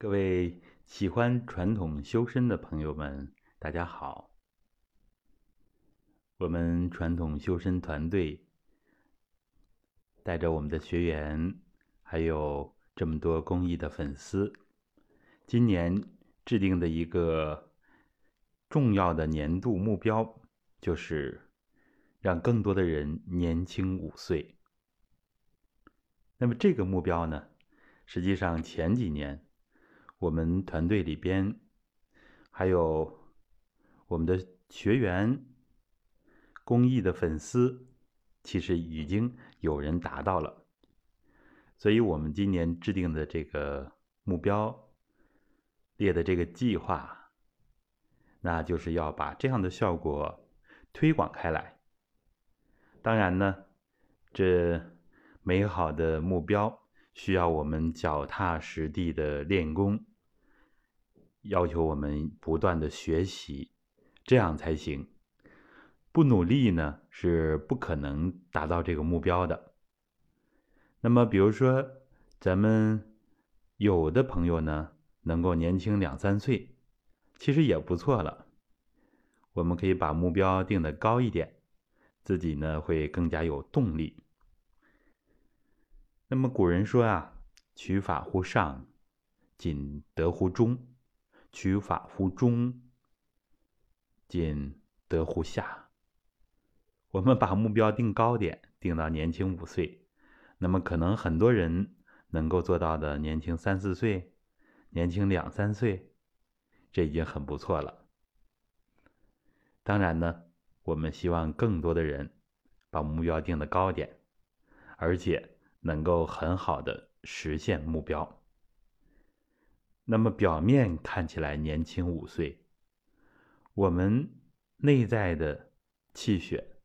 各位喜欢传统修身的朋友们，大家好。我们传统修身团队带着我们的学员，还有这么多公益的粉丝，今年制定的一个重要的年度目标，就是让更多的人年轻五岁。那么这个目标呢，实际上前几年。我们团队里边，还有我们的学员、公益的粉丝，其实已经有人达到了。所以，我们今年制定的这个目标、列的这个计划，那就是要把这样的效果推广开来。当然呢，这美好的目标需要我们脚踏实地的练功。要求我们不断的学习，这样才行。不努力呢，是不可能达到这个目标的。那么，比如说，咱们有的朋友呢，能够年轻两三岁，其实也不错了。我们可以把目标定的高一点，自己呢会更加有动力。那么古人说啊，“取法乎上，仅得乎中。”取法乎中，仅得乎下。我们把目标定高点，定到年轻五岁，那么可能很多人能够做到的年轻三四岁，年轻两三岁，这已经很不错了。当然呢，我们希望更多的人把目标定的高点，而且能够很好的实现目标。那么表面看起来年轻五岁，我们内在的气血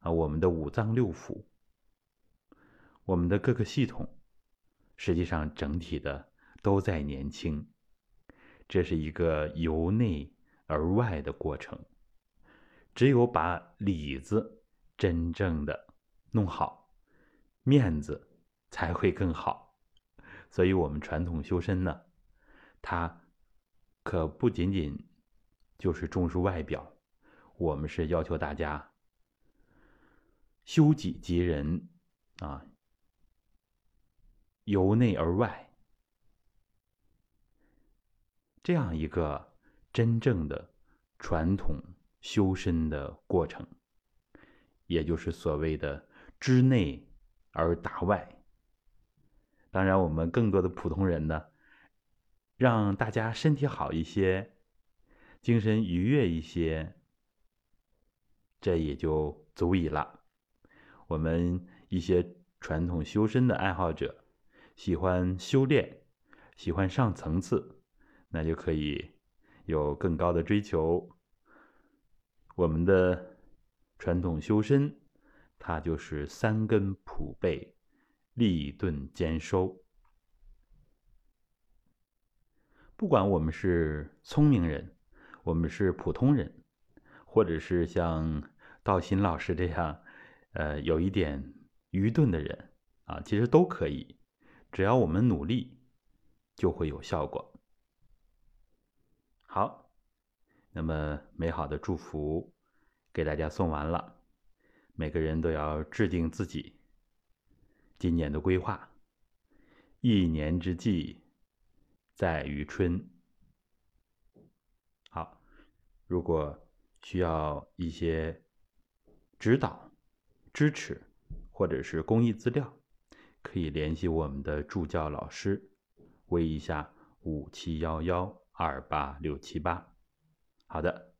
啊，我们的五脏六腑，我们的各个系统，实际上整体的都在年轻。这是一个由内而外的过程。只有把里子真正的弄好，面子才会更好。所以，我们传统修身呢。它可不仅仅就是重视外表，我们是要求大家修己及人啊，由内而外，这样一个真正的传统修身的过程，也就是所谓的知内而达外。当然，我们更多的普通人呢。让大家身体好一些，精神愉悦一些，这也就足以了。我们一些传统修身的爱好者，喜欢修炼，喜欢上层次，那就可以有更高的追求。我们的传统修身，它就是三根普被，立顿兼收。不管我们是聪明人，我们是普通人，或者是像道新老师这样，呃，有一点愚钝的人啊，其实都可以，只要我们努力，就会有效果。好，那么美好的祝福给大家送完了，每个人都要制定自己今年的规划，一年之计。在于春。好，如果需要一些指导、支持，或者是公益资料，可以联系我们的助教老师，微一下五七幺幺二八六七八。好的，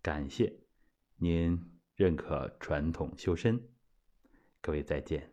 感谢您认可传统修身，各位再见。